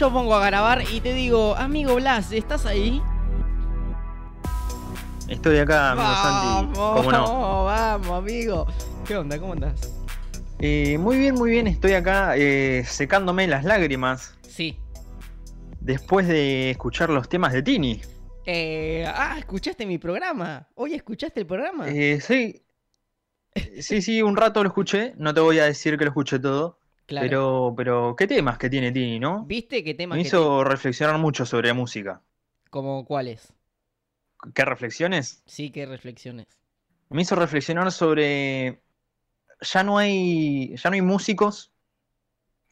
yo pongo a grabar y te digo, amigo Blas, ¿estás ahí? Estoy acá, amigo Santi. ¿Cómo no? Vamos, amigo. ¿Qué onda? ¿Cómo andás? Eh, muy bien, muy bien. Estoy acá eh, secándome las lágrimas. Sí. Después de escuchar los temas de Tini. Eh, ah, ¿escuchaste mi programa? ¿Hoy escuchaste el programa? Eh, sí. Sí, sí, un rato lo escuché. No te voy a decir que lo escuché todo. Claro. Pero, pero, ¿qué temas que tiene Tini, no? ¿Viste qué temas Me que hizo reflexionar mucho sobre música. ¿Como cuáles? ¿Qué reflexiones? Sí, qué reflexiones. Me hizo reflexionar sobre. Ya no hay. Ya no hay músicos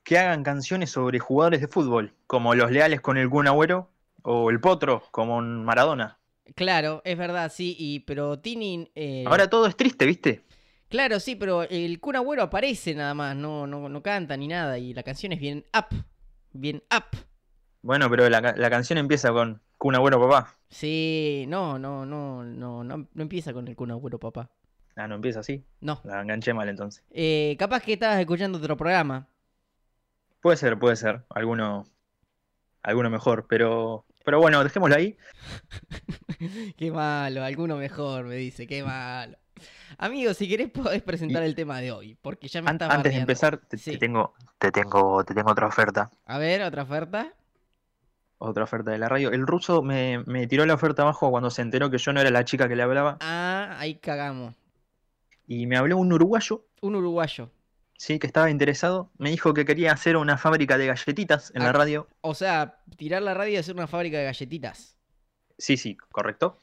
que hagan canciones sobre jugadores de fútbol, como los leales con el Kun Agüero o el Potro como Maradona. Claro, es verdad, sí, y pero Tini... eh, Ahora todo es triste, ¿viste? Claro, sí, pero el Kun Agüero aparece nada más, no, no, no canta ni nada, y la canción es bien up, bien up. Bueno, pero la, la canción empieza con Kun Agüero papá. Sí, no, no, no, no, no, no empieza con el Kun Agüero, papá. Ah, no empieza así. No. La enganché mal entonces. Eh, capaz que estabas escuchando otro programa. Puede ser, puede ser. Alguno. Alguno mejor. Pero. Pero bueno, dejémoslo ahí. Qué malo, alguno mejor me dice, qué malo. Amigo, si querés podés presentar Y- el tema de hoy, porque ya me An- antes de empezar, te, tengo, te tengo, te tengo otra oferta. A ver, otra oferta. Otra oferta de la radio. El ruso me, me tiró la oferta abajo cuando se enteró que yo no era la chica que le hablaba. Ah, ahí cagamos. Y me habló un uruguayo, Un uruguayo. sí, que estaba interesado. Me dijo que quería hacer una fábrica de galletitas en Ah. la radio. O sea, tirar la radio y hacer una fábrica de galletitas. Sí, sí, correcto.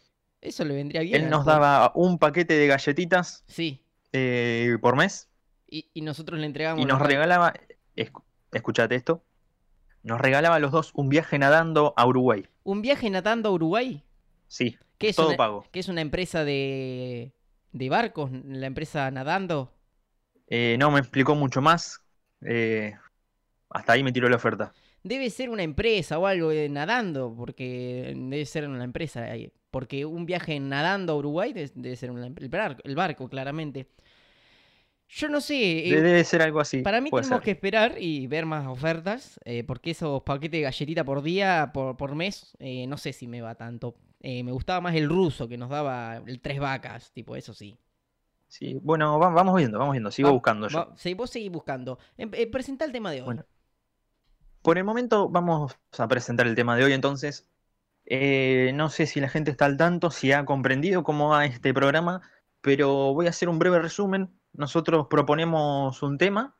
Eso le vendría bien. Él nos daba un paquete de galletitas Sí. eh, por mes. Y, y nosotros le entregamos. Y nos los regalaba, escu- escuchate esto, nos regalaba a los dos un viaje nadando a Uruguay. Un viaje natando a Uruguay. Sí, ¿Qué es, todo una, pago. ¿Qué es una empresa de, de barcos? ¿La empresa nadando? Eh, no me explicó mucho más. eh, hasta ahí me tiró la oferta. Debe ser una empresa o algo de nadando, porque debe ser una empresa. Porque un viaje nadando a Uruguay debe, ser el, barco, el barco, claramente. Yo no sé. eh, Debe ser algo así. Para mí tenemos ser. que esperar y ver más ofertas, eh, porque esos paquetes de galletita por día, por, por mes, eh, no sé si me va tanto. Me gustaba más el ruso que nos daba el tres vacas, tipo, eso sí. Sí, bueno, va- vamos viendo, vamos viendo. Sigo Va- buscando yo. va- sí, vos seguís buscando. Em- presenta el tema de hoy. Bueno. Por el momento vamos a presentar el tema de hoy entonces. Eh, no sé si la gente está al tanto, si ha comprendido cómo va este programa, pero voy a hacer un breve resumen. Nosotros proponemos un tema,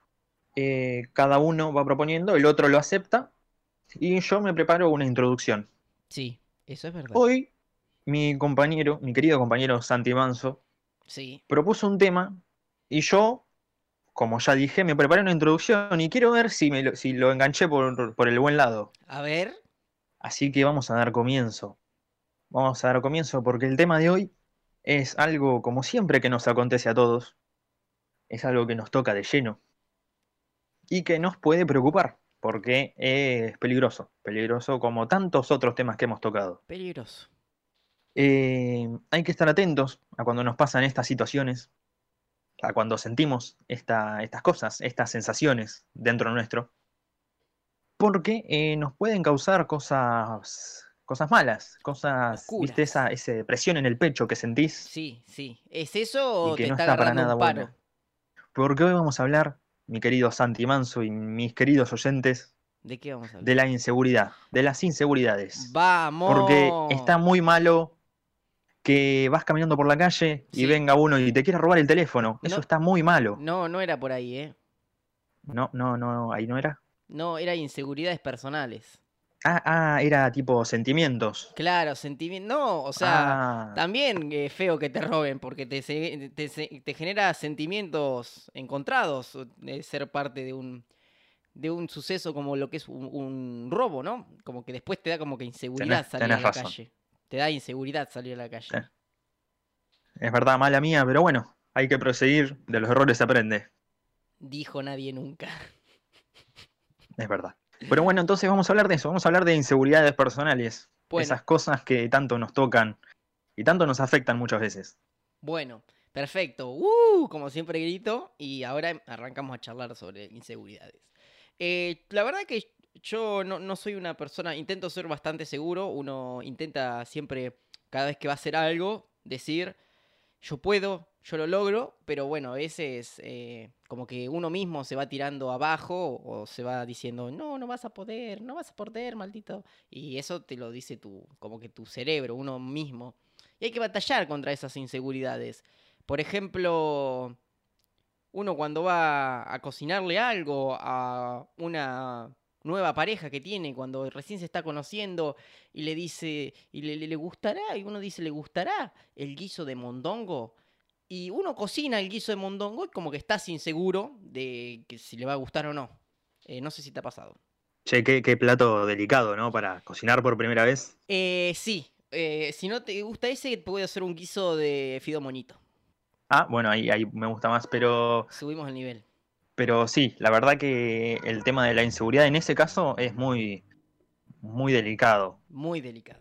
eh, cada uno va proponiendo, el otro lo acepta y yo me preparo una introducción. Sí, eso es verdad. Hoy mi compañero, mi querido compañero Santi Manso, Sí. propuso un tema y yo, como ya dije, me preparé una introducción y quiero ver si, me lo, si lo enganché por, por el buen lado. A ver. Así que vamos a dar comienzo. Vamos a dar comienzo porque el tema de hoy es algo como siempre que nos acontece a todos. Es algo que nos toca de lleno y que nos puede preocupar porque es peligroso, peligroso como tantos otros temas que hemos tocado. Peligroso. Eh, hay que estar atentos a cuando nos pasan estas situaciones, a cuando sentimos esta- estas cosas, estas sensaciones dentro nuestro, porque eh, nos pueden causar cosas, cosas malas, cosas, Oscuras. ¿viste? Esa, esa presión en el pecho que sentís, Sí, sí. ¿Es eso o Y que te no está está para nada buena. porque hoy vamos a hablar, mi querido Santi Manso y mis queridos oyentes, ¿De qué vamos a hablar? de la inseguridad, de las inseguridades. Vamos. Porque está muy malo que vas caminando por la calle y venga uno y te quiera robar el teléfono. Eso está muy malo. No, no era por ahí, ¿eh? No, no, no, ahí no era. No, era inseguridades personales. Ah, ah, era tipo sentimientos. Claro, sentimiento. No, o sea, Ah, también es feo que te roben porque te, te, genera sentimientos encontrados de ser parte de un de un suceso como lo que es un, un robo, ¿no? Como que después te da como que inseguridad Tenés- salir a la razón. calle. Te da inseguridad salir a la calle. Sí. es verdad, mala mía, pero bueno, hay que proseguir. De los errores se aprende. Dijo nadie nunca. Es verdad. Pero bueno, entonces vamos a hablar de eso. Vamos a hablar de inseguridades personales. Bueno. Esas cosas que tanto nos tocan y tanto nos afectan muchas veces. Bueno, perfecto. ¡Uh! Como siempre grito y ahora arrancamos a charlar sobre inseguridades. Eh, la verdad que Yo no, no soy una persona, intento ser bastante seguro, uno intenta siempre, cada vez que va a hacer algo, decir, yo puedo, yo lo logro, pero bueno, a veces eh, como que uno mismo se va tirando abajo o se va diciendo, no, no vas a poder, no vas a poder, maldito. Y eso te lo dice tu, como que tu cerebro, uno mismo. Y hay que batallar contra esas inseguridades. Por ejemplo, uno cuando va a cocinarle algo a una nueva pareja que tiene, cuando recién se está conociendo y le dice, y le, le- le gustará, y uno dice, ¿le gustará el guiso de mondongo? Y uno cocina el guiso de mondongo y como que estás inseguro de que si le va a gustar o no. Eh, no sé si te ha pasado. Che, qué, qué plato delicado, ¿no? Para cocinar por primera vez. Eh, sí, eh, si no te gusta ese, puedo hacer un guiso de fido monito. Ah, bueno, ahí, ahí me gusta más, pero, Subimos el nivel. Pero sí, la verdad que el tema de la inseguridad en ese caso es muy, muy delicado. Muy delicado.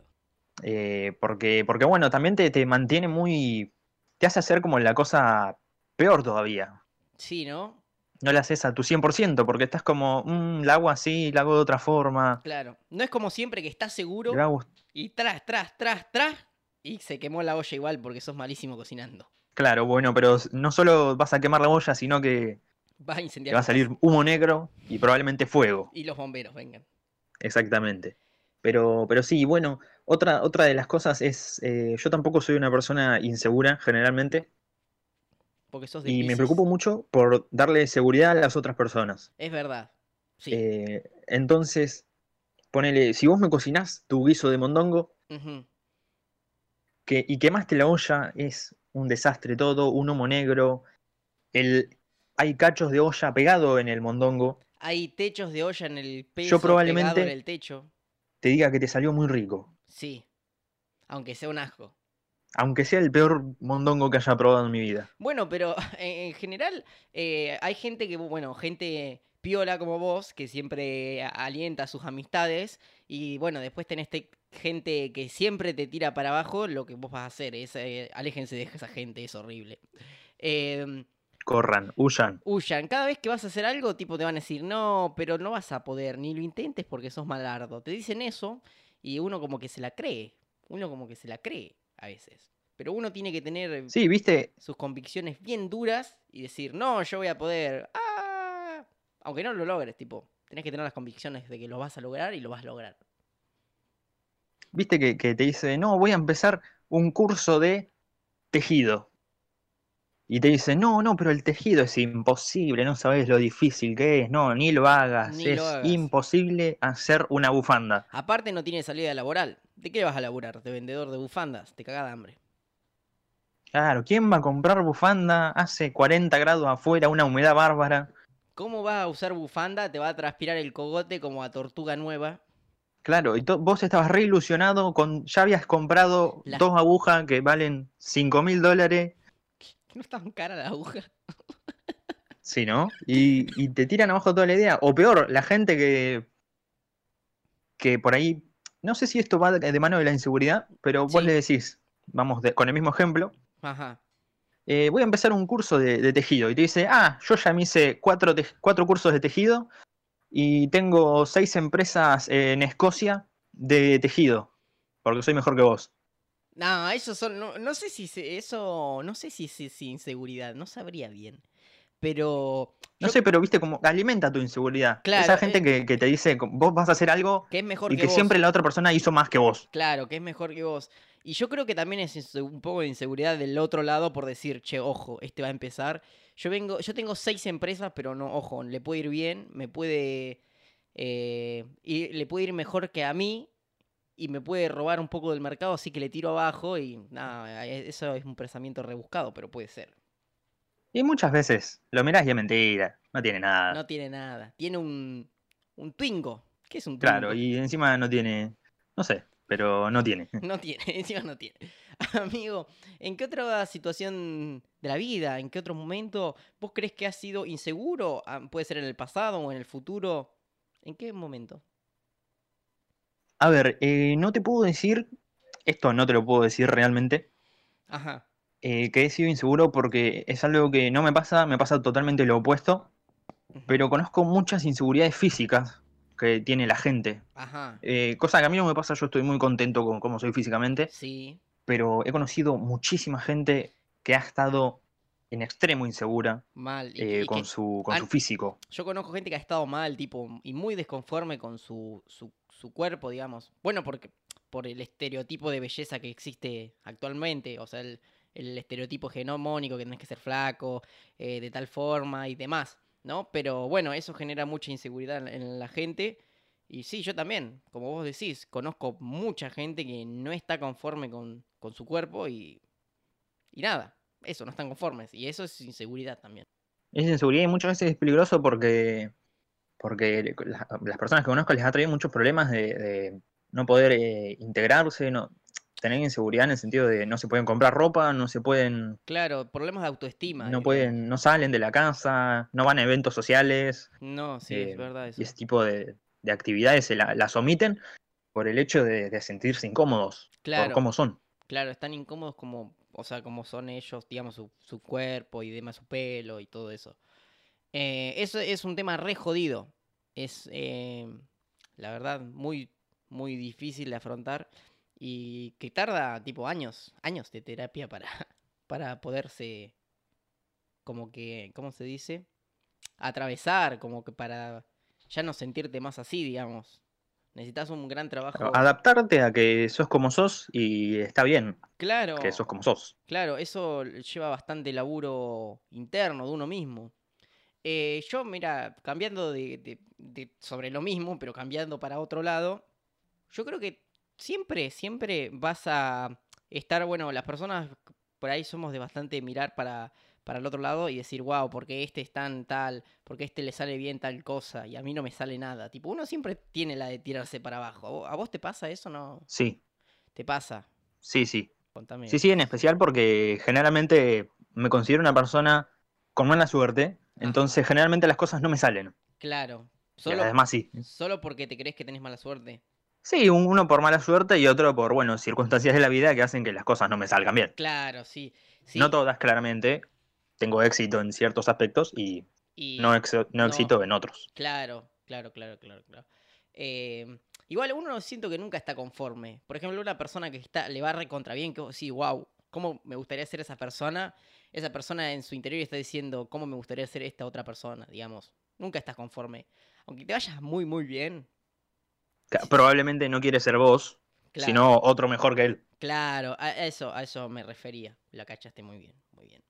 Eh, porque, porque bueno, también te, te mantiene muy. te hace hacer como la cosa peor todavía. Sí, ¿no? No la haces a tu 100%, porque estás como, "Mm, la hago así, la hago de otra forma. Claro. No es como siempre que estás seguro y tras, tras, tras, tras. Y se quemó la olla igual porque sos malísimo cocinando. Claro, bueno, pero no solo vas a quemar la olla, sino que A va a salir humo negro y probablemente fuego. Y los bomberos, vengan. Exactamente. Pero, pero sí, bueno, otra, otra de las cosas es, eh, yo tampoco soy una persona insegura generalmente Porque sos de y me preocupo mucho por darle seguridad a las otras personas. Es verdad. Sí. Eh, entonces, ponele, si vos me cocinás tu guiso de mondongo que, y quemaste la olla, es un desastre todo, un humo negro, el, hay cachos de olla pegado en el mondongo, Hay techos de olla en el peso probablemente- pegado en el techo. te diga que te salió muy rico, Sí. Aunque sea un asco. aunque sea el peor mondongo que haya probado en mi vida. Bueno, pero en, en general eh, hay gente que, bueno, gente piola como vos, que siempre alienta a sus amistades. Y bueno, después tenés te- gente que siempre te tira para abajo. Lo que vos vas a hacer es, eh, aléjense de esa gente, es horrible. Em, Corran, huyan. huyan. Cada vez que vas a hacer algo, tipo, te van a decir, no, pero no vas a poder, ni lo intentes porque sos malardo. Te dicen eso y uno como que se la cree. Uno como que se la cree a veces. Pero uno tiene que tener Sí, viste, sus convicciones bien duras y decir, no, yo voy a poder. ¡Ah! Aunque no lo logres, tipo, tenés que tener las convicciones de que lo vas a lograr y lo vas a lograr. viste que, que te dice, no, voy a empezar un curso de tejido. Y te dice, no, no, pero el tejido es imposible, no sabes lo difícil que es, no, ni lo hagas, Ni es lo hagas. imposible hacer una bufanda. Aparte no tiene salida laboral. ¿De qué vas a laburar? ¿De vendedor de bufandas? Te cagás de hambre. Claro, ¿quién va a comprar bufanda? Hace 40 grados afuera, una humedad bárbara. ¿Cómo vas a usar bufanda? Te va a transpirar el cogote como a tortuga nueva. Claro, y vos estabas re ilusionado, con, ya habías comprado dos agujas que valen 5 mil dólares, ¿No está tan cara la aguja? sí, ¿no? Y, y te tiran abajo toda la idea. O peor, la gente que, que por ahí, no sé si esto va de de mano de la inseguridad, pero vos Sí. le decís, vamos de- con el mismo ejemplo, Ajá. eh, voy a empezar un curso de, de tejido. Y te dice, ah, yo ya me hice cuatro, te- cuatro cursos de tejido y tengo seis empresas en Escocia de tejido, porque soy mejor que vos. No, eso son. No, no sé si se- eso. No sé si es si, si inseguridad. No sabría bien. Pero. No yo- sé, pero viste como alimenta tu inseguridad. Claro, Esa gente eh. que, que te dice, vos vas a hacer algo Que es mejor y que, que vos. siempre la otra persona hizo más que vos. Claro, que es mejor que vos. Y yo creo que también es un poco de inseguridad del otro lado por decir, che, ojo, este va a empezar. Yo vengo, yo tengo seis empresas, pero no, ojo, le puede ir bien, me puede. eh, y le puede ir mejor que a mí. Y me puede robar un poco del mercado, así que le tiro abajo y nada, e- eso es un pensamiento rebuscado, pero puede ser. Y muchas veces lo mirás y es mentira, no tiene nada. No tiene nada. Tiene un, un Twingo. ¿Qué es un claro, Twingo? y encima no tiene, no sé, pero no tiene. No tiene, encima no tiene. Amigo, ¿en qué otra situación de la vida, en qué otro momento vos crees que has sido inseguro? Ah, Puede ser en el pasado o en el futuro. ¿En qué momento? A ver, eh, no te puedo decir, esto no te lo puedo decir realmente, Ajá. eh, que he sido inseguro porque es algo que no me pasa, me pasa totalmente lo opuesto, pero conozco muchas inseguridades físicas que tiene la gente. Ajá. Eh, cosa que a mí no me pasa, yo estoy muy contento con cómo soy físicamente, Sí. pero he conocido muchísima gente que ha estado en extremo insegura Mal. Y, eh, y con, que su, con su físico. yo conozco gente que ha estado mal, tipo, y muy desconforme con su, su, su cuerpo, digamos. Bueno, porque por el estereotipo de belleza que existe actualmente, o sea, el, el estereotipo genomónico que tenés que ser flaco, eh, de tal forma y demás, ¿no? Pero bueno, eso genera mucha inseguridad en, la gente. Y sí, yo también, como vos decís, conozco mucha gente que no está conforme con, con su cuerpo y, y nada, eso, no están conformes. Y eso es inseguridad también. Es inseguridad y muchas veces es peligroso porque, porque la- las personas que conozco les ha traído muchos problemas de, de no poder eh, integrarse, no, tener inseguridad en el sentido de no se pueden comprar ropa, no se pueden, Claro, problemas de autoestima. no pueden, no salen de la casa, no van a eventos sociales No, sí, eh, es verdad eso. y ese tipo de, de actividades se la- las omiten por el hecho de, de sentirse incómodos Claro. por cómo son. Claro, están incómodos como, o sea, como son ellos, digamos, su, su cuerpo y demás, su pelo y todo eso. Eh, eso es un tema re jodido. Es, eh, la verdad, muy, muy difícil de afrontar y que tarda, tipo, años, años de terapia para, para poderse, como que, ¿cómo se dice? Atravesar, como que para ya no sentirte más así, digamos. Necesitas un gran trabajo. Adaptarte a que sos como sos y está bien Claro. que sos como sos. Claro, eso lleva bastante laburo interno de uno mismo. Eh, yo, mira, cambiando de, de- de- sobre lo mismo, pero cambiando para otro lado, yo creo que siempre, siempre vas a estar, bueno, las personas por ahí somos de bastante mirar para, para el otro lado y decir, wow, porque este es tan tal, porque este le sale bien tal cosa y a mí no me sale nada. Tipo, uno siempre tiene la de tirarse para abajo. ¿A vo- ¿A vos te pasa eso? ¿No? Sí, ¿Te pasa? sí, sí. Contame. Sí, sí, en especial porque generalmente me considero una persona con mala suerte, entonces generalmente las cosas no me salen. Claro. Y Solo, además sí. Solo porque te crees que tenés mala suerte. Sí, un- uno por mala suerte y otro por, bueno, circunstancias de la vida que hacen que las cosas no me salgan bien. Claro, sí. sí. No todas, claramente. Tengo éxito en ciertos aspectos y y, no, no no. éxito en otros. Claro, claro, claro, claro, claro. Eh, igual uno siento que nunca está conforme. Por ejemplo, una persona que está, le va recontra bien, que decís, wow, ¿cómo me gustaría ser esa persona? Esa persona en su interior está diciendo, ¿cómo me gustaría ser esta otra persona? Digamos. Nunca estás conforme. Aunque te vayas muy, muy bien. Probablemente no quiere ser vos, Claro, sino otro mejor que él. claro, a eso, a eso me refería. La cachaste muy bien, muy bien.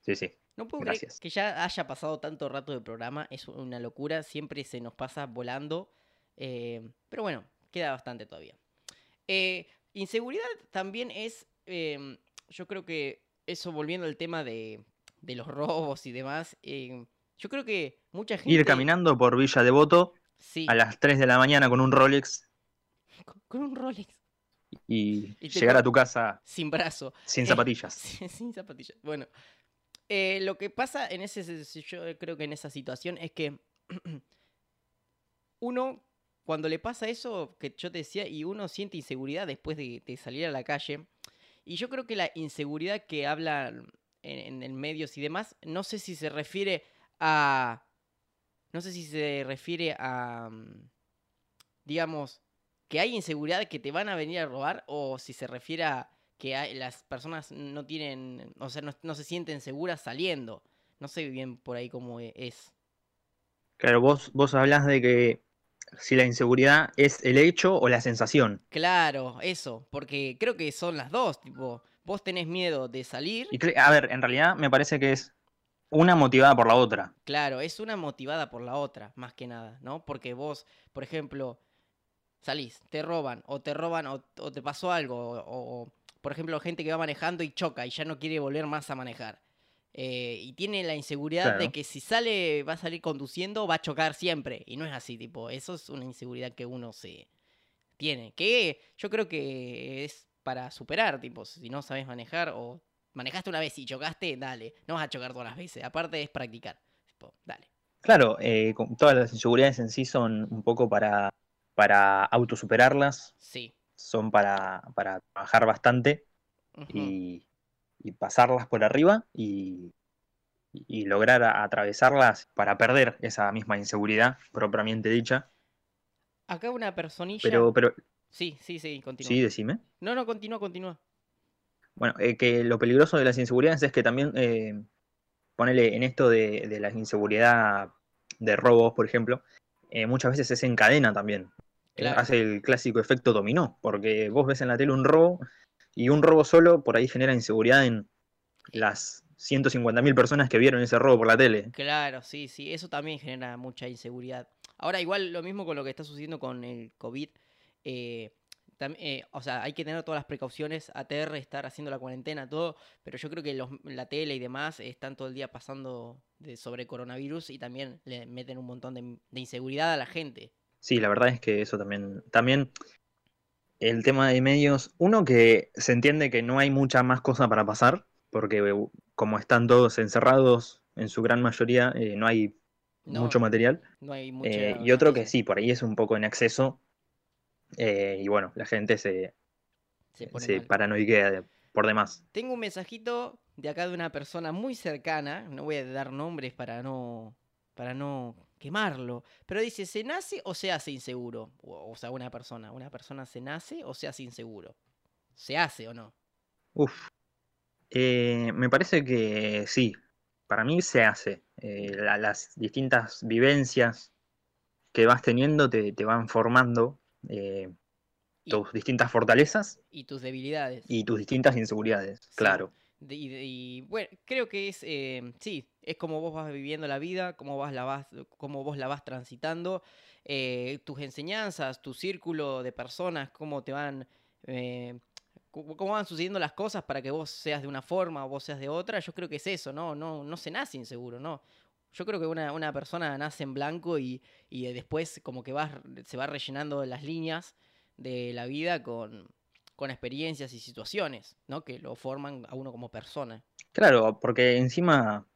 Sí, sí. No puedo Gracias. creer que ya haya pasado tanto rato de programa, es una locura, siempre se nos pasa volando, eh, pero bueno, queda bastante todavía. Eh, inseguridad también es, em, yo creo que eso volviendo al tema de, de los robos y demás, em, yo creo que mucha gente... Ir caminando por Villa Devoto Sí, a las 3 de la mañana con un Rolex con, con un Rolex y, llegar a tu casa sin brazo. sin Eh, zapatillas. Sin zapatillas. Bueno, eh, lo que pasa en ese, yo creo que en esa situación es que uno, cuando le pasa eso que yo te decía, y uno siente inseguridad después de, de salir a la calle, y yo creo que la inseguridad que habla en, el medios y demás, no sé si se refiere a, no sé si se refiere a, mm, digamos, que hay inseguridad que te van a venir a robar, o si se refiere a que las personas no tienen, o sea, no, no se sienten seguras saliendo. No sé bien por ahí cómo e- es. Claro, vos, vos hablás de que si la inseguridad es el hecho o la sensación. Claro, eso, porque creo que son las dos, tipo, vos tenés miedo de salir, Y a ver, en realidad me parece que es una motivada por la otra. claro, es una motivada por la otra, más que nada, ¿no? Porque vos, por ejemplo, salís, te roban, o te roban, o, o te pasó algo, o, o, por ejemplo, gente que va manejando y choca y ya no quiere volver más a manejar. Eh, y tiene la inseguridad de que si sale, va a salir conduciendo, va a chocar siempre. Y no es así, tipo, eso es una inseguridad que uno se tiene. Que yo creo que es para superar, tipo, si no sabes manejar o manejaste una vez y chocaste, dale, no vas a chocar todas las veces. Aparte es practicar. Tipo, dale. Claro, eh, con- todas las inseguridades en sí son un poco para, para autosuperarlas, Sí. son para, para trabajar bastante y, y pasarlas por arriba y, y lograr atravesarlas para perder esa misma inseguridad propiamente dicha. Acá una personilla. Pero, pero, Sí, sí, sí, continúa. sí, decime. No, no, continúa, continúa. Bueno, eh, que lo peligroso de las inseguridades es que también, eh, ponele en esto de, de la inseguridad de robos, por ejemplo, eh, muchas veces es en cadena también. Eh, Claro. hace el clásico efecto dominó, porque vos ves en la tele un robo y un robo solo por ahí genera inseguridad en las 150.000 personas que vieron ese robo por la tele. Claro, sí, sí, eso también genera mucha inseguridad. Ahora, igual lo mismo con lo que está sucediendo con el COVID. eh, eh, o sea, hay que tener todas las precauciones, ATR, estar haciendo la cuarentena, todo, pero yo creo que los, la tele y demás están todo el día pasando de, sobre coronavirus y también le meten un montón de, de inseguridad a la gente. Sí, la verdad es que eso también, también el tema de medios, uno que se entiende que no hay mucha más cosa para pasar, porque eh, como están todos encerrados, en su gran mayoría eh, no hay No, mucho material. no hay mucha Eh, y otro que sí, por ahí es un poco en exceso. eh, y bueno, la gente se, Se se paranoiquea por demás. Tengo un mensajito de acá de una persona muy cercana, no voy a dar nombres para no para no quemarlo, pero dice, ¿se nace o se hace inseguro? O, o sea, una persona, una persona se nace o se hace inseguro. ¿Se hace o no? Uf. Eh, me parece que sí, para mí se hace. Eh, la- las distintas vivencias que vas teniendo te, te van formando eh, Y, tus distintas fortalezas y tus debilidades. y tus distintas inseguridades, Sí. claro. Y, bueno, creo que es, sí, es como vos vas viviendo la vida, cómo, vas la vas, cómo vos la vas transitando, eh, tus enseñanzas, tu círculo de personas, cómo te van, eh, cómo cómo van sucediendo las cosas para que vos seas de una forma o vos seas de otra. Yo creo que es eso, ¿no? No, no se nace inseguro, ¿no? Yo creo que una, una persona nace en blanco y, y eh, después como que va, se va rellenando las líneas de la vida con, con experiencias y situaciones, ¿no? Que lo forman a uno como persona. Claro, porque encima,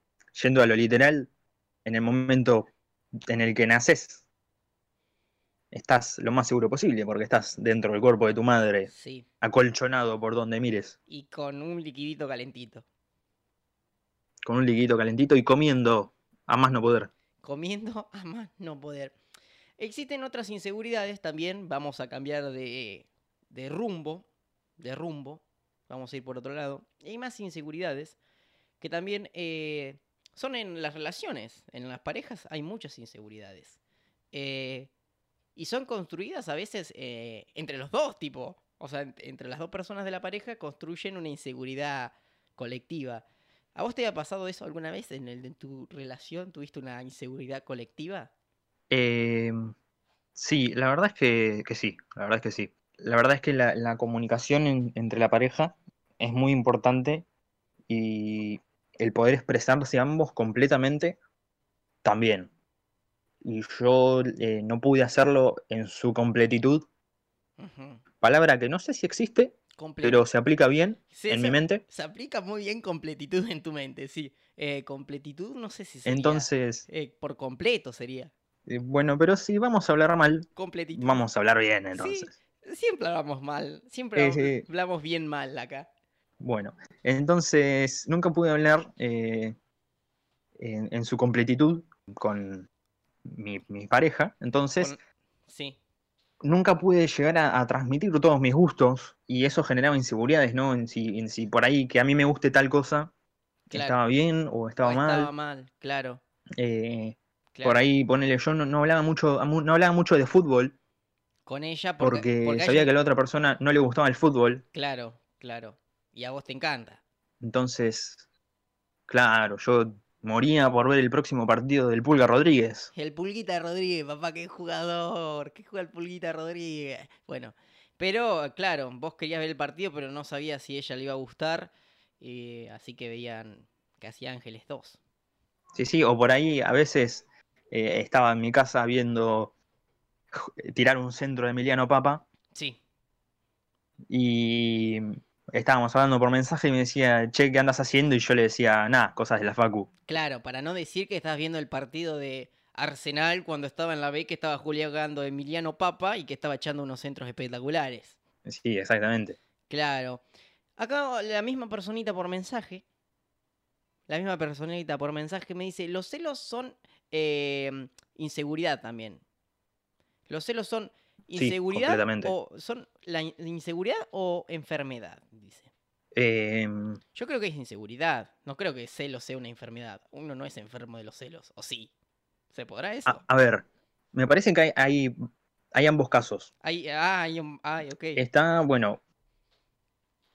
yendo a lo literal, en el momento en el que naces, estás lo más seguro posible, porque estás dentro del cuerpo de tu madre, Sí. acolchonado por donde mires, Y con un liquidito calentito. con un liquidito calentito y comiendo a más no poder. Comiendo a más no poder. Existen otras inseguridades también. Vamos a cambiar de, de rumbo. De rumbo. Vamos a ir por otro lado. Hay más inseguridades que también eh, son en las relaciones. En las parejas hay muchas inseguridades. Eh, y son construidas a veces eh, entre los dos, tipo. O sea, ent- entre las dos personas de la pareja construyen una inseguridad colectiva. ¿A vos te ha pasado eso alguna vez en, el, en tu relación? ¿Tuviste una inseguridad colectiva? Eh, sí, la verdad es que, que sí, la verdad es que sí. La verdad es que la, comunicación en- entre la pareja es muy importante y el poder expresarse ambos completamente también. Y yo eh, no pude hacerlo en su completitud, palabra que no sé si existe, pero se aplica bien Sí, en se, mi mente. se aplica muy bien completitud en tu mente, sí. Eh, completitud no sé si sería. Entonces, eh, por completo sería. bueno, pero si vamos a hablar mal, Completitud. vamos a hablar bien entonces. Siempre hablamos mal. Siempre Sí, hablamos, sí. hablamos bien mal acá. Bueno, entonces nunca pude hablar eh, en, en su completitud con mi, mi pareja, entonces Con- Sí. nunca pude llegar a, a transmitir todos mis gustos y eso generaba inseguridades, ¿no? En si, en si por ahí que a mí me guste tal cosa Claro. estaba bien o estaba O mal. estaba mal, claro. eh, claro. Por ahí, ponele, yo no, no hablaba mucho, no hablaba mucho de fútbol Con ella porque, porque, sabía ella- que a la otra persona no le gustaba el fútbol, Claro, claro. Y a vos te encanta. entonces, claro, yo moría por ver el próximo partido del Pulga Rodríguez. El Pulguita Rodríguez, papá, qué jugador. ¿Qué juega el Pulguita Rodríguez? Bueno, pero claro, vos querías ver el partido, pero no sabías si ella le iba a gustar. eh, así que veían casi Ángeles 2. Sí, sí, o por ahí a veces eh, estaba en mi casa viendo j- tirar un centro de Emiliano Papa Sí, y estábamos hablando por mensaje y me decía, che, ¿qué andas haciendo? Y yo le decía, nada, cosas de la Facu. claro, para no decir que estás viendo el partido de Arsenal cuando estaba en la B, que estaba jugando Emiliano Papa y que estaba echando unos centros espectaculares. Sí, exactamente. Claro. Acá la misma personita por mensaje. La misma personita por mensaje me dice, los celos son eh, inseguridad también. Los celos son ¿Inseguridad o son la, in- la inseguridad o enfermedad? Dice. Em, Yo creo que es inseguridad. No creo que celos sea una enfermedad. Uno no es enfermo de los celos. ¿O sí? ¿Se podrá eso? a, a ver, me parece que hay, hay, hay ambos casos. Ay, ay, um, ay, ok. Está, bueno,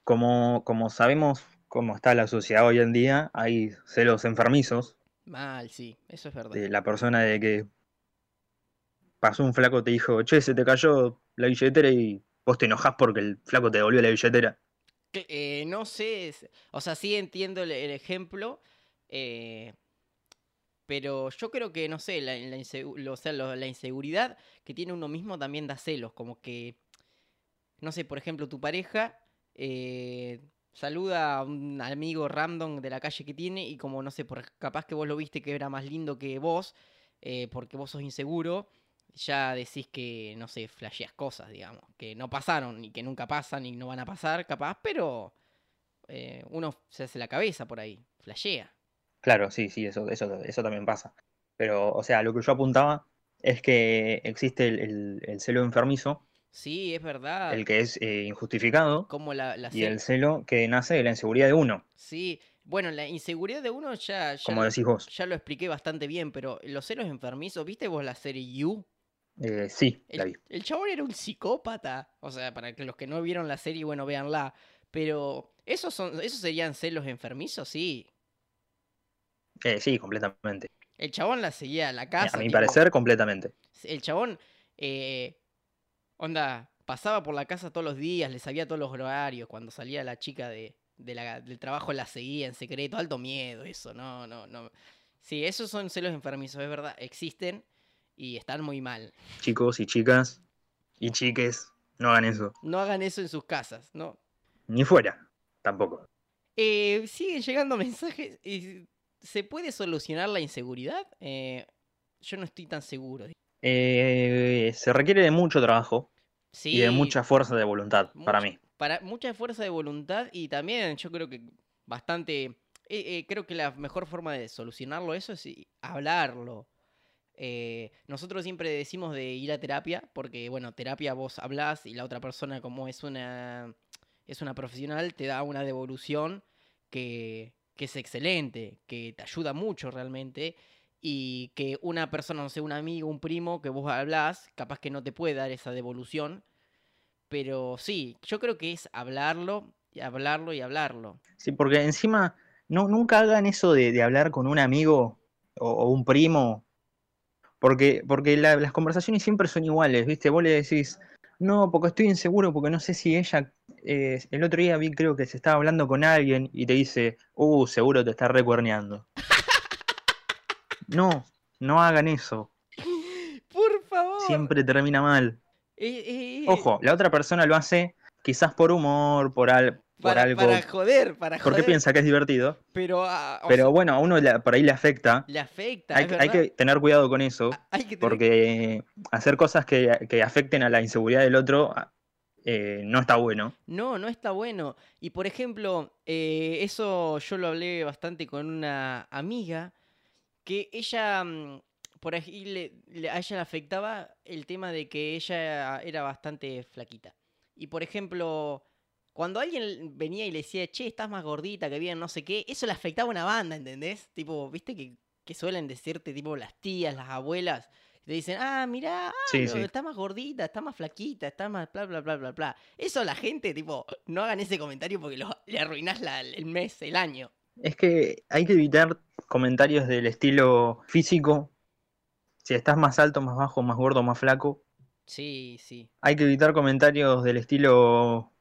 como, como sabemos cómo está la sociedad hoy en día, hay celos enfermizos Mal, sí. Eso es verdad. de la persona de que pasó un flaco, te dijo, che, se te cayó la billetera y vos te enojás porque el flaco te devolvió la billetera. Eh, no sé. O sea, sí entiendo el, ejemplo. eh, pero yo creo que, no sé, la, o sea, la inseguridad que tiene uno mismo también da celos. Como que, no sé, por ejemplo, tu pareja eh, saluda a un amigo random de la calle que tiene y como, no sé, por, capaz que vos lo viste que era más lindo que vos, porque vos sos inseguro, ya decís que, no sé, flasheas cosas, digamos, que no pasaron y que nunca pasan y no van a pasar, capaz, pero eh, uno se hace la cabeza por ahí, flashea. Claro, sí, sí, eso, eso, eso también pasa. Pero, o sea, lo que yo apuntaba es que existe el, el- el celo enfermizo, Sí, es verdad. el que es eh, injustificado, Como la, la y el celo que nace de la inseguridad de uno, Sí, bueno, la inseguridad de uno ya, ya, como decís vos. ya lo expliqué bastante bien, pero los celos enfermizos, ¿viste vos la serie You? Eh, sí, la vi. El, el chabón era un psicópata. O sea, para que los que no vieron la serie, bueno, véanla. Pero, ¿esos, son, ¿esos serían celos enfermizos? Sí. Eh, sí, completamente. El chabón la seguía a la casa. a mi tipo, parecer, completamente. El chabón, eh, onda, pasaba por la casa todos los días, le sabía todos los horarios. Cuando salía la chica de, de la- del trabajo la seguía en secreto. Alto miedo, eso, no, no, no. Sí, esos son celos enfermizos, es verdad. Existen y están muy mal. Chicos y chicas y chiques, no hagan eso. No hagan eso en sus casas, ¿no? Ni fuera, tampoco. Eh, siguen llegando mensajes. y ¿Se puede solucionar la inseguridad? Eh, yo no estoy tan seguro. Eh, se requiere de mucho trabajo Sí, y de mucha fuerza de voluntad, para mí. para mucha fuerza de voluntad y también yo creo que bastante. creo que la mejor forma de solucionarlo eso es hablarlo. Eh, nosotros siempre decimos de ir a terapia, porque bueno, terapia vos hablás y la otra persona como es una es una profesional te da una devolución que, que es excelente, que te ayuda mucho realmente y que una persona, no sé, un amigo, un primo que vos hablás, capaz que no te puede dar esa devolución, pero sí, yo creo que es hablarlo y hablarlo y hablarlo. Sí, porque encima, no, nunca hagan eso de, hablar con un amigo o un primo, porque, porque la- las conversaciones siempre son iguales, ¿viste? Vos le decís, no, porque estoy inseguro, porque no sé si ella, eh, el otro día vi, creo que se estaba hablando con alguien y te dice, uh, seguro te está recuerneando. No, no hagan eso, Por favor. siempre termina mal. Eh, eh, Ojo, la otra persona lo hace quizás por humor, por, al- para, algo, para joder, para porque joder. piensa que es divertido. Pero, ah, o Pero sea, bueno, a uno le- por ahí le afecta. le afecta, Hay, es que- hay verdad. que tener cuidado con eso, Ah, Hay que tener- porque hacer cosas que, que afecten a la inseguridad del otro eh, no está bueno. No, no está bueno. Y por ejemplo, eh, eso yo lo hablé bastante con una amiga, que ella, mm, por ahí le- le- a ella le afectaba el tema de que ella era bastante flaquita. Y por ejemplo, cuando alguien venía y le decía, che, estás más gordita, que bien, no sé qué, eso le afectaba a una banda, ¿entendés? Tipo, viste que, que suelen decirte, tipo, las tías, las abuelas, te dicen, ah, mirá, ah, Sí, no, sí. está más gordita, está más flaquita, está más bla, bla, bla, bla, bla. Eso la gente, tipo, no hagan ese comentario porque lo- le arruinás la- el mes, el año. Es que hay que evitar comentarios del estilo físico. Si estás más alto, más bajo, más gordo, más flaco. Sí, sí. Hay que evitar comentarios del estilo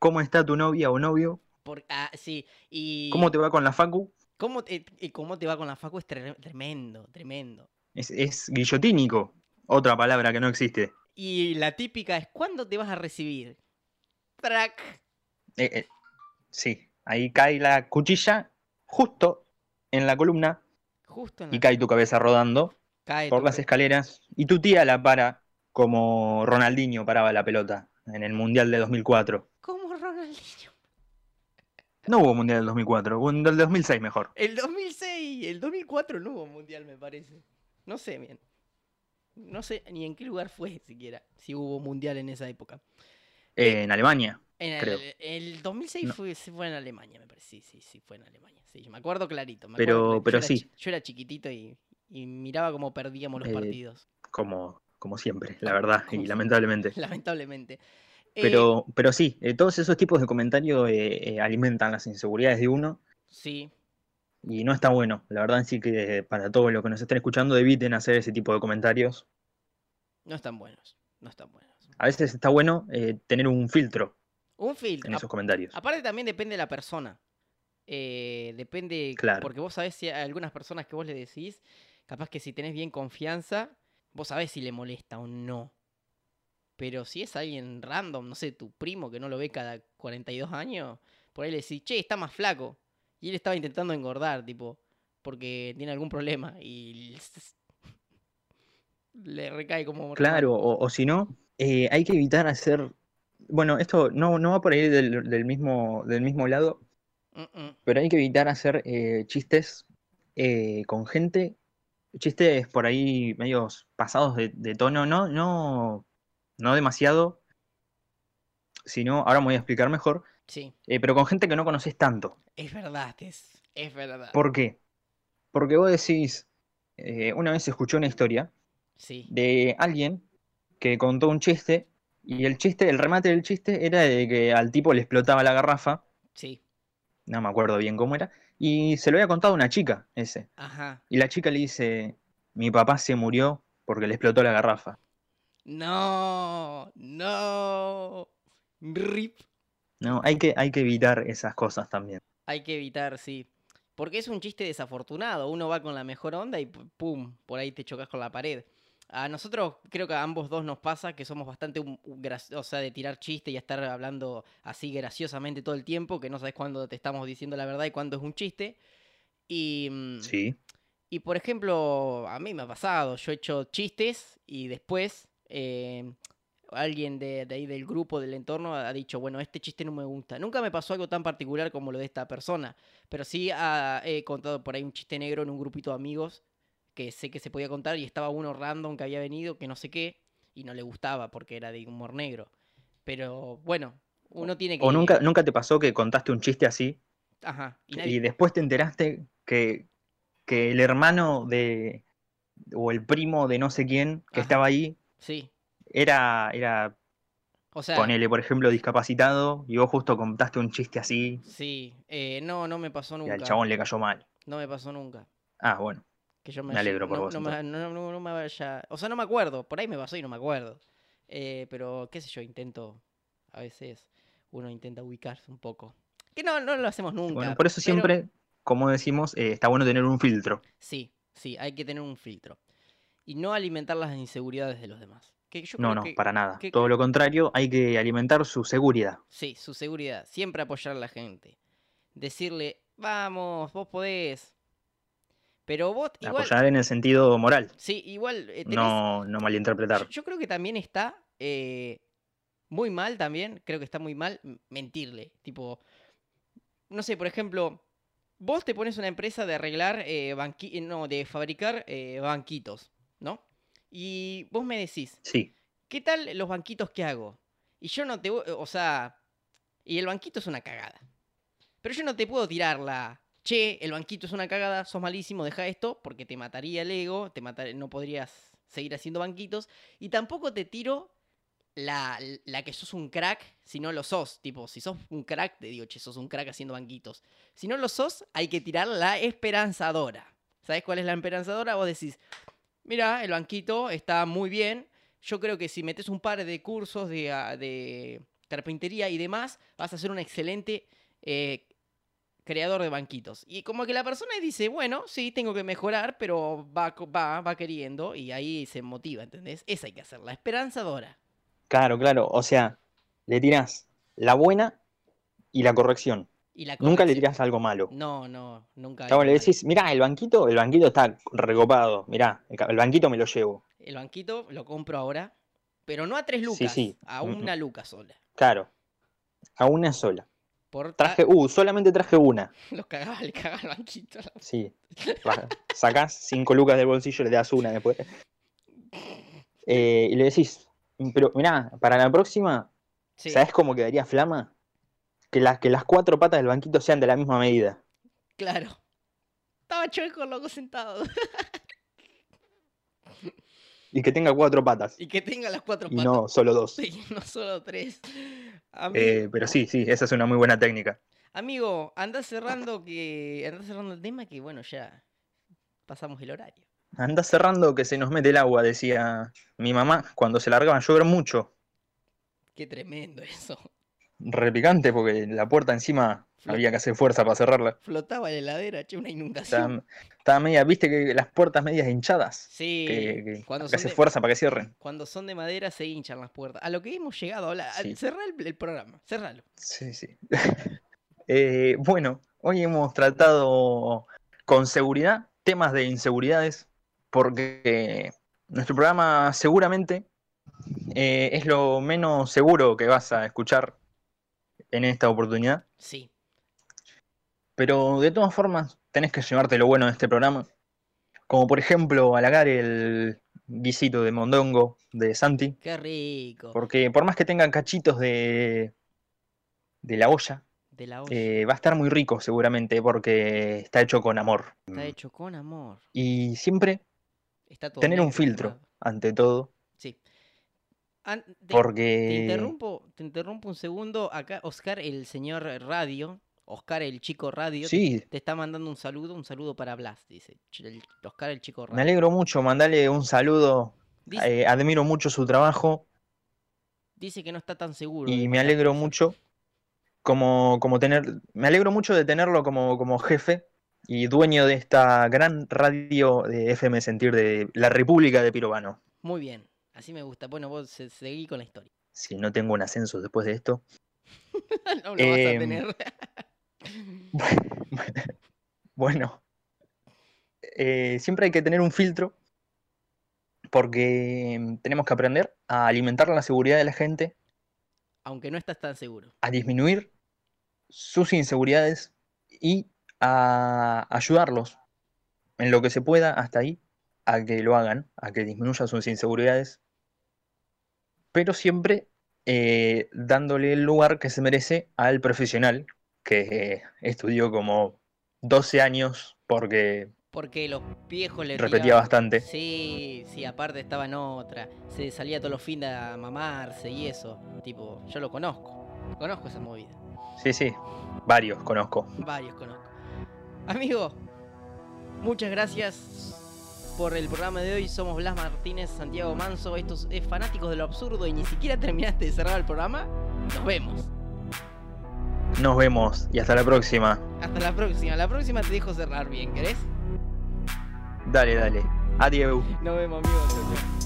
¿Cómo está tu novia o novio? Por, ah, sí. Y ¿Cómo te va con la facu? ¿cómo te, y cómo te va con la facu es tre- tremendo, tremendo. Es, es guillotínico. Otra palabra que no existe. Y la típica es, ¿cuándo te vas a recibir? Track. Eh, eh, sí, ahí cae la cuchilla justo en la columna Justo en y la... cae tu cabeza rodando cae por las escaleras y tu tía la para como Ronaldinho paraba la pelota en el Mundial de 2004. No hubo Mundial del 2004, hubo del 2006 mejor. El 2006, el 2004 no hubo mundial, me parece. No sé bien. no sé ni en qué lugar fue siquiera, si hubo mundial en esa época. Eh, en Alemania. En el, Creo. el 2006 No. fue, en Alemania, me parece. Sí, sí, sí, fue en Alemania. Sí, me acuerdo clarito. me Pero- acuerdo pero yo era sí. chi- yo era chiquitito y, y miraba cómo perdíamos los Eh, partidos, Como, como siempre, la verdad, Como y siempre. lamentablemente. lamentablemente. Eh, Pero, pero sí, eh, todos esos tipos de comentarios eh, alimentan las inseguridades de uno sí, y no está bueno. La verdad sí que para todos los que nos estén escuchando eviten hacer ese tipo de comentarios. no están buenos. No están buenos. A veces está bueno tener un filtro Un filtro. en esos comentarios. Aparte también depende de la persona. Depende, Claro. porque vos sabés si hay algunas personas que vos le decís, capaz que si tenés bien confianza, vos sabés si le molesta o no. Pero si es alguien random, no sé, tu primo que no lo ve cada 42 años, por ahí le decís, che, está más flaco. Y él estaba intentando engordar, tipo, porque tiene algún problema y le recae como... Claro, o, o si no, eh, hay que evitar hacer. Bueno, esto no, no va por ahí del, del mismo, del mismo lado, pero hay que evitar hacer eh, chistes eh, con gente, chistes por ahí medios pasados de, de tono, no, no, no demasiado, sino, ahora me voy a explicar mejor, Sí, eh, pero con gente que no conoces tanto. es verdad, es, es verdad. ¿Por qué? Porque vos decís, eh, una vez escuché una historia Sí, de alguien que contó un chiste y el chiste, el remate del chiste era de que al tipo le explotaba la garrafa, sí, no me acuerdo bien cómo era, y se lo había contado una chica ese. ajá. Y la chica le dice, mi papá se murió porque le explotó la garrafa. No, no. Rip. No, hay que, hay que evitar esas cosas también. Hay que evitar, sí. Porque es un chiste desafortunado. Uno va con la mejor onda y pu- pum, por ahí te chocas con la pared. A nosotros creo que a ambos dos nos pasa que somos bastante, un- o sea, de tirar chiste y estar hablando así graciosamente todo el tiempo, que no sabes cuándo te estamos diciendo la verdad y cuándo es un chiste. Y, mm, Sí, y por ejemplo, a mí me ha pasado, yo he hecho chistes y después eh, alguien de, de ahí del grupo, del entorno, ha dicho, bueno, este chiste no me gusta. Nunca me pasó algo tan particular como lo de esta persona, pero sí ah, he contado por ahí un chiste negro en un grupito de amigos que sé que se podía contar y estaba uno random que había venido, que no sé qué, y no le gustaba porque era de humor negro. Pero bueno, uno tiene que... o nunca, nunca te pasó que contaste un chiste así Ajá, y después te enteraste que, que el hermano de, o el primo de no sé quién que Ajá. estaba ahí Sí, era, era o sea... ponele, por ejemplo, discapacitado y vos justo contaste un chiste así Sí, eh, no, no me pasó y nunca. al chabón le cayó mal. No me pasó nunca. Ah, bueno. Que yo me, alegro por no, vos, No me, no- no- no me vaya. O sea, no me acuerdo. Por ahí me pasó y no me acuerdo. Eh, pero, qué sé yo, intento. A veces uno intenta ubicarse un poco. Que no, no lo hacemos nunca. Bueno, por eso pero siempre, como decimos, eh, está bueno tener un filtro. Sí, sí, hay que tener un filtro. Y no alimentar las inseguridades de los demás. Que yo No, creo no, que- para nada. que- Todo lo contrario, hay que alimentar su seguridad. Sí, su seguridad. Siempre apoyar a la gente. Decirle, vamos, vos podés. Pero vos, igual. Apoyar en el sentido moral, Sí, igual. eh, tenés- no, no malinterpretar. yo creo que también está eh, muy mal también, creo que está muy mal mentirle. Tipo, no sé, por ejemplo, vos te pones una empresa de arreglar, eh, banqui- eh, no, de fabricar banquitos, ¿no? Y vos me decís, Sí, ¿qué tal los banquitos que hago? Y yo no te, voy- o sea, y el banquito es una cagada. Pero yo no te puedo tirar la, che, el banquito es una cagada, sos malísimo, deja esto, porque te mataría el ego, te matar- no podrías seguir haciendo banquitos. Y tampoco te tiro la, la que sos un crack si no lo sos. Tipo, si sos un crack, te digo, che, sos un crack haciendo banquitos. Si no lo sos, hay que tirar la esperanzadora. ¿Sabes cuál es la esperanzadora? Vos decís, mira, el banquito está muy bien. Yo creo que si metes un par de cursos de, ah, carpintería y demás, vas a ser un excelente eh, creador de banquitos. Y como que la persona dice, bueno, sí, tengo que mejorar, pero va, va, va queriendo y ahí se motiva, ¿entendés? Esa hay que hacer, la esperanzadora. claro, claro. O sea, le tirás la buena y la corrección. Y la Nunca le tirás algo malo. No, no, nunca. Claro, le decís, mirá, el banquito, el banquito está recopado. Mirá, el banquito me lo llevo. El banquito lo compro ahora, pero no a tres Sí, lucas, sí. a Mm, una luca sola. Claro. A una sola. Por Traje, uh, solamente traje una. Los cagaba, le cagaba el banquito. Sí. Sacás cinco lucas del bolsillo y le das una después. eh, y le decís, pero mirá, para la próxima, Sí, ¿sabes cómo quedaría flama? Que las, que las cuatro patas del banquito sean de la misma medida. claro. Estaba chueco loco sentado. Y que tenga cuatro patas. y que tenga las cuatro Y patas. no solo dos. Sí, no solo tres. Eh, pero sí, sí, esa es una muy buena técnica. Amigo, anda cerrando que. Anda cerrando el tema que bueno, ya pasamos el horario. Anda cerrando que se nos mete el agua, decía mi mamá cuando se largaba a llover mucho. Qué tremendo eso. Repicante porque la puerta encima Flota. había que hacer fuerza para cerrarla. Flotaba la heladera, che, una inundación. Estaba, estaba media, viste que las puertas medias hinchadas. Sí, Que, que- cuando que hace de- fuerza para que cierren. Cuando son de madera se hinchan las puertas. A lo que hemos llegado a hablar. Sí. Cerrá el, el programa, cerralo. Sí, sí. Eh, bueno, hoy hemos tratado con seguridad temas de inseguridades, porque nuestro programa seguramente eh, es lo menos seguro que vas a escuchar en esta oportunidad, Sí, pero de todas formas tenés que llevarte lo bueno de este programa, como por ejemplo halagar el guisito de mondongo de Santi, qué rico. porque por más que tengan cachitos de, de la olla, De la olla. Eh, va a estar muy rico seguramente porque está hecho con amor. Está hecho con amor. Y siempre Está todo tener un filtro, ante todo, Sí. An- te- Te porque... interrumpo, te interrumpo un segundo. Acá Oscar, el señor radio, Oscar el chico radio, te- Sí, te, está mandando un saludo, un saludo para Blas, dice. El- Oscar el chico me radio. alegro mucho, mandale un saludo, Dice, eh, admiro mucho su trabajo dice que no está tan seguro. y me alegro mucho como, como tener, me alegro mucho de tenerlo como, como jefe y dueño de esta gran radio de FM Sentir de la República de Pirobano. Muy bien, así me gusta. Bueno, vos se- seguí con la historia. Si no tengo un ascenso después de esto. no lo vas a Em, tener. Bueno, eh, siempre hay que tener un filtro porque mm, tenemos que aprender a alimentar la seguridad de la gente, Aunque no estás tan seguro. a disminuir sus inseguridades y a ayudarlos en lo que se pueda hasta ahí a que lo hagan, a que disminuyan sus inseguridades, pero siempre eh, dándole el lugar que se merece al profesional que estudió como 12 años porque Porque los viejos le repetía tiraban- bastante. Sí, sí, aparte estaba en otra. Se salía todos los fines a mamarse y eso. Tipo, yo lo conozco. Conozco esa movida. Sí, sí, varios conozco. Varios conozco. Amigo, muchas gracias por el programa de hoy. Somos Blas Martínez, Santiago Manso. Estos es fanáticos de lo absurdo y ni siquiera terminaste de cerrar el programa. Nos vemos. Nos vemos y hasta la próxima. Hasta la próxima. La próxima te dejo cerrar bien, ¿querés? Dale, dale. Adiós. Nos vemos, amigos.